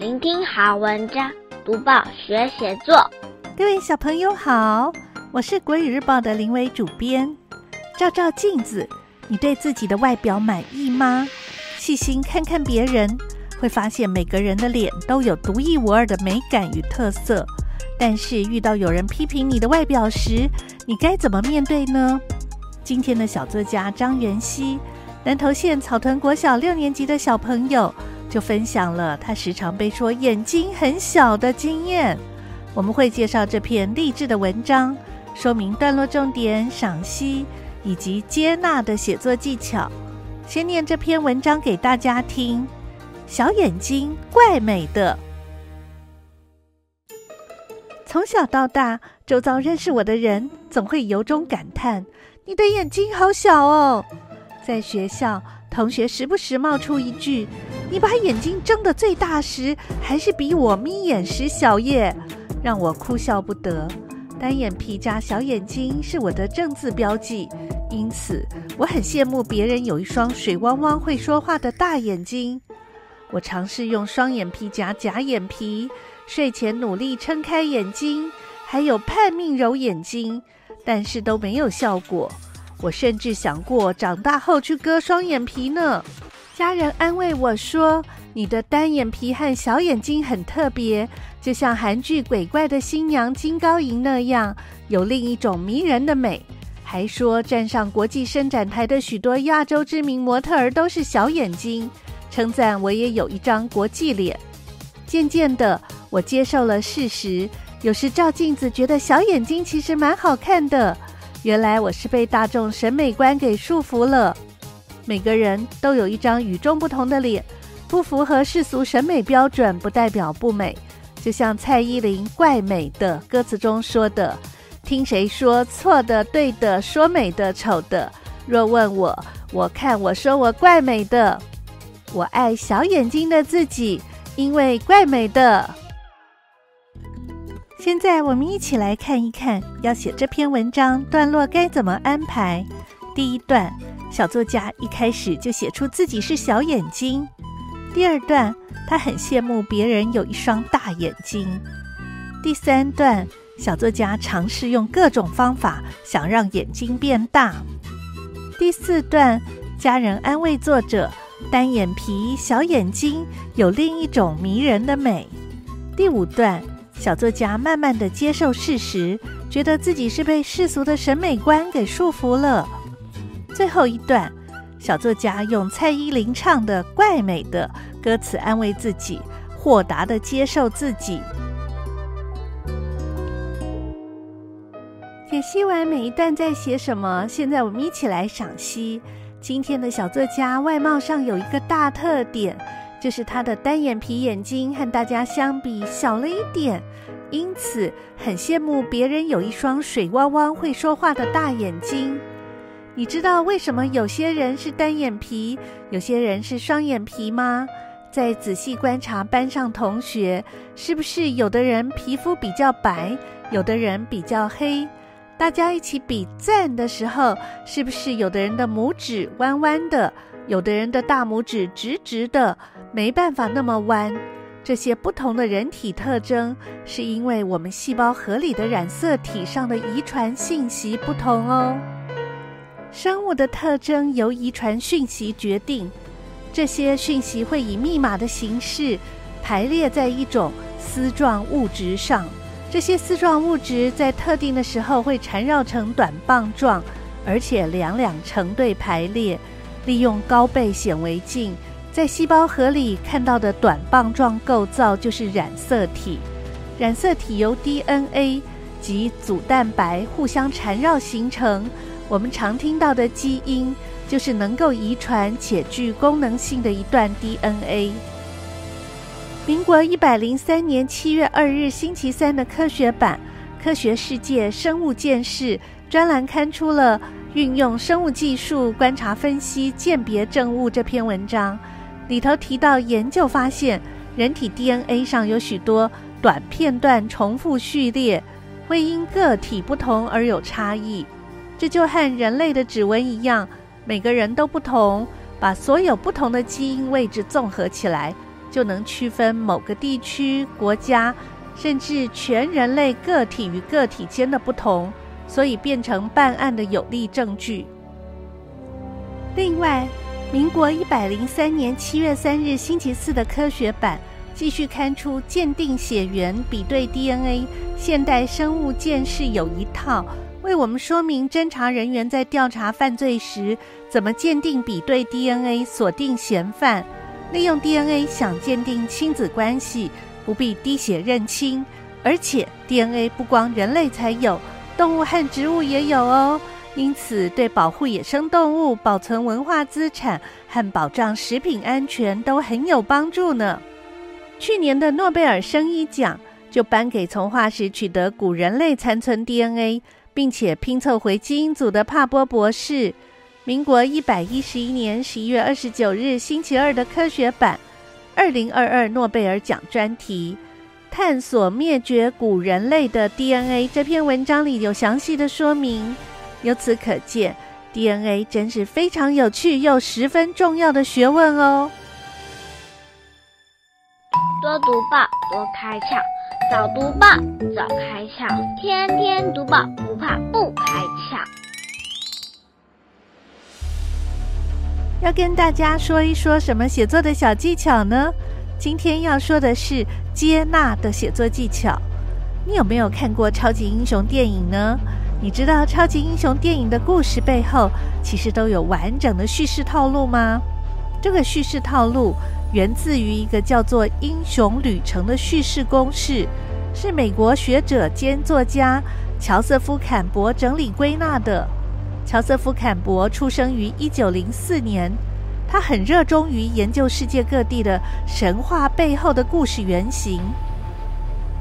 聆听好文章，读报学写作。各位小朋友好，我是国语日报的林伟主编。照照镜子，你对自己的外表满意吗？细心看看别人，会发现每个人的脸都有独一无二的美感与特色。但是遇到有人批评你的外表时，你该怎么面对呢？今天的小作家张元熙，南投县草屯国小六年级的小朋友，就分享了他时常被说眼睛很小的经验。我们会介绍这篇励志的文章，说明段落重点、赏析以及接纳的写作技巧。先念这篇文章给大家听：小眼睛怪美的。从小到大，周遭认识我的人总会由衷感叹：“你的眼睛好小哦。”在学校，同学时不时冒出一句：“你把眼睛睁得最大时，还是比我眯眼时小耶。”让我哭笑不得。单眼皮加小眼睛是我的正字标记，因此我很羡慕别人有一双水汪汪会说话的大眼睛。我尝试用双眼皮夹假眼皮，睡前努力撑开眼睛，还有盼命揉眼睛，但是都没有效果。我甚至想过长大后去割双眼皮呢。家人安慰我说：“你的单眼皮和小眼睛很特别，就像韩剧鬼怪的新娘金高银那样，有另一种迷人的美。”还说站上国际伸展台的许多亚洲知名模特儿都是小眼睛，称赞我也有一张国际脸。渐渐的，我接受了事实，有时照镜子觉得小眼睛其实蛮好看的。原来我是被大众审美观给束缚了。每个人都有一张与众不同的脸，不符合世俗审美标准不代表不美。就像蔡依林《怪美的》歌词中说的：“听谁说错的、对的，说美的、丑的？若问我，我看我说我怪美的。我爱小眼睛的自己，因为怪美的。”现在我们一起来看一看，要写这篇文章段落该怎么安排。第一段，小作家一开始就写出自己是小眼睛。第二段，他很羡慕别人有一双大眼睛。第三段，小作家尝试用各种方法想让眼睛变大。第四段，家人安慰作者，单眼皮、小眼睛有另一种迷人的美。第五段。小作家慢慢的接受事实，觉得自己是被世俗的审美观给束缚了。最后一段，小作家用蔡依林唱的《怪美的》歌词安慰自己，豁达的接受自己。解析完每一段在写什么，现在我们一起来赏析。今天的小作家外貌上有一个大特点。就是他的单眼皮眼睛和大家相比小了一点，因此很羡慕别人有一双水汪汪会说话的大眼睛。你知道为什么有些人是单眼皮，有些人是双眼皮吗？再仔细观察班上同学，是不是有的人皮肤比较白，有的人比较黑？大家一起比赞的时候，是不是有的人的拇指弯弯的，有的人的大拇指直直的？没办法那么弯，这些不同的人体特征，是因为我们细胞核里的染色体上的遗传信息不同哦。生物的特征由遗传讯息决定，这些讯息会以密码的形式排列在一种丝状物质上，这些丝状物质在特定的时候会缠绕成短棒状，而且两两成对排列，利用高倍显微镜。在细胞核里看到的短棒状构造就是染色体，染色体由 DNA 及组蛋白互相缠绕形成。我们常听到的基因就是能够遗传且具功能性的一段 DNA。民国一百零三年七月二日星期三的科学版《科学世界生物见识》专栏刊出了运用生物技术观察分析鉴别证物这篇文章。里头提到，研究发现，人体 DNA 上有许多短片段重复序列，会因个体不同而有差异。这就和人类的指纹一样，每个人都不同，把所有不同的基因位置综合起来，就能区分某个地区、国家，甚至全人类个体与个体间的不同，所以变成办案的有力证据。另外，民国一百零三年七月三日星期四的科学版继续刊出鉴定血缘、比对 DNA，现代生物鉴识有一套。为我们说明侦查人员在调查犯罪时怎么鉴定、比对 DNA 锁定嫌犯，利用 DNA 想鉴定亲子关系，不必滴血认亲，而且 DNA 不光人类才有，动物和植物也有哦。因此，对保护野生动物、保存文化资产和保障食品安全都很有帮助呢。去年的诺贝尔生医奖就颁给从化石取得古人类残存 DNA。并且拼凑回基因组的帕波博士，民国一百一十一年十一月二十九日星期二的科学版，二零二二诺贝尔奖专题，探索灭绝古人类的 DNA。这篇文章里有详细的说明，由此可见，DNA 真是非常有趣又十分重要的学问哦。多读报，多开窍。早读报，早开窍；天天读报，不怕不开窍。要跟大家说一说什么写作的小技巧呢？今天要说的是接纳的写作技巧。你有没有看过超级英雄电影呢？你知道超级英雄电影的故事背后其实都有完整的叙事套路吗？这个叙事套路。源自于一个叫做“英雄旅程”的叙事公式，是美国学者兼作家乔瑟夫·坎伯整理归纳的。乔瑟夫·坎伯出生于一九零四年，他很热衷于研究世界各地的神话背后的故事原型。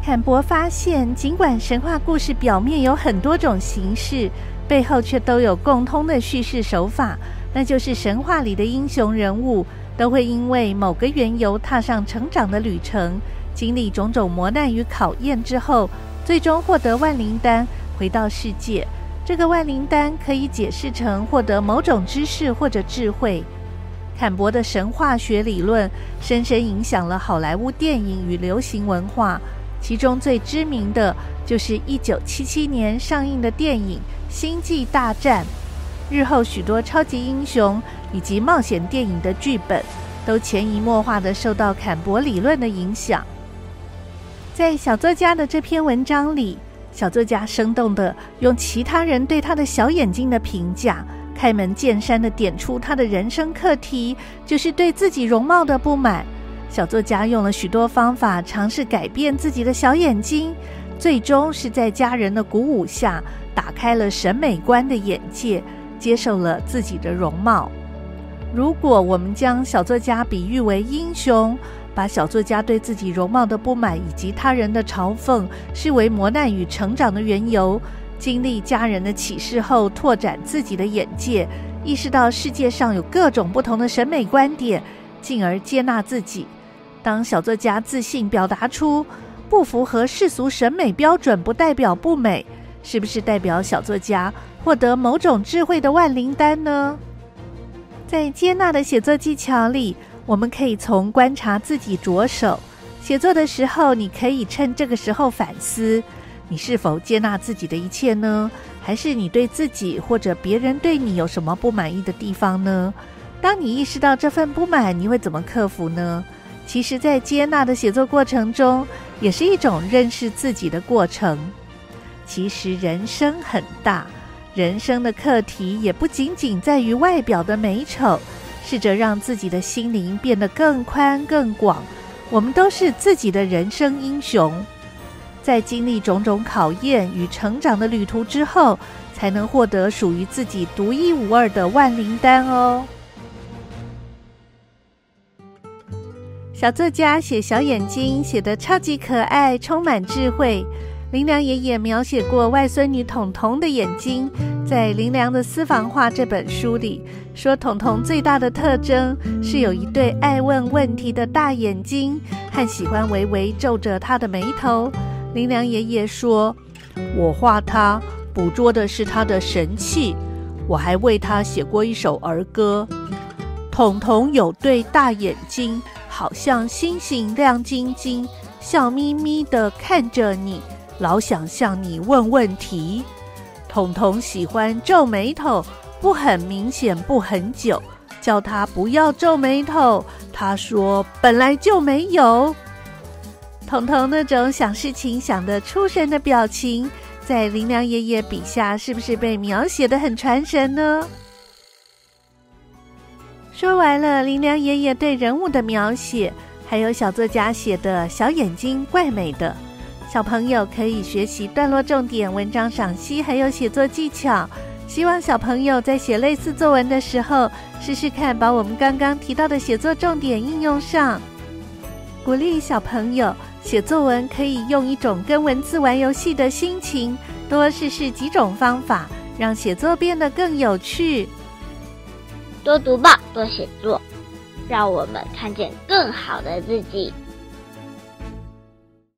坎伯发现，尽管神话故事表面有很多种形式，背后却都有共通的叙事手法，那就是神话里的英雄人物。都会因为某个缘由踏上成长的旅程，经历种种磨难与考验之后，最终获得万灵丹，回到世界。这个万灵丹可以解释成获得某种知识或者智慧。坎伯的神话学理论深深影响了好莱坞电影与流行文化，其中最知名的就是1977年上映的电影《星际大战》。日后许多超级英雄以及冒险电影的剧本，都潜移默化地受到坎伯理论的影响。在小作家的这篇文章里，小作家生动地用其他人对他的小眼睛的评价，开门见山地点出他的人生课题，就是对自己容貌的不满。小作家用了许多方法尝试改变自己的小眼睛，最终是在家人的鼓舞下，打开了审美观的眼界。接受了自己的容貌。如果我们将小作家比喻为英雄，把小作家对自己容貌的不满以及他人的嘲讽视为磨难与成长的缘由，经历家人的启示后，拓展自己的眼界，意识到世界上有各种不同的审美观点，进而接纳自己。当小作家自信表达出不符合世俗审美标准，不代表不美，是不是代表小作家获得某种智慧的万灵丹呢？在接纳的写作技巧里，我们可以从观察自己着手。写作的时候，你可以趁这个时候反思：你是否接纳自己的一切呢？还是你对自己或者别人对你有什么不满意的地方呢？当你意识到这份不满，你会怎么克服呢？其实，在接纳的写作过程中，也是一种认识自己的过程。其实人生很大。人生的课题也不仅仅在于外表的美丑，试着让自己的心灵变得更宽更广。我们都是自己的人生英雄，在经历种种考验与成长的旅途之后，才能获得属于自己独一无二的万灵丹哦。小作家写小眼睛，写得超级可爱，充满智慧。林良爷爷描写过外孙女彤彤的眼睛，在《林良的私房话》这本书里说，彤彤最大的特征是有一对爱问问题的大眼睛，和喜欢微微皱着她的眉头。林良爷爷说：“我画她，捕捉的是她的神气。我还为她写过一首儿歌。彤彤有对大眼睛。”好像星星亮晶晶，笑眯眯地看着你，老想向你问问题。彤彤喜欢皱眉头，不很明显，不很久，叫他不要皱眉头。他说本来就没有。彤彤那种想事情想得出神的表情，在林良爷爷笔下，是不是被描写的很传神呢？说完了林良爷爷对人物的描写，还有小作家写的小眼睛怪美的，小朋友可以学习段落重点、文章赏析，还有写作技巧。希望小朋友在写类似作文的时候，试试看把我们刚刚提到的写作重点应用上，鼓励小朋友。写作文可以用一种跟文字玩游戏的心情，多试试几种方法，让写作变得更有趣。多读报，多写作，让我们看见更好的自己。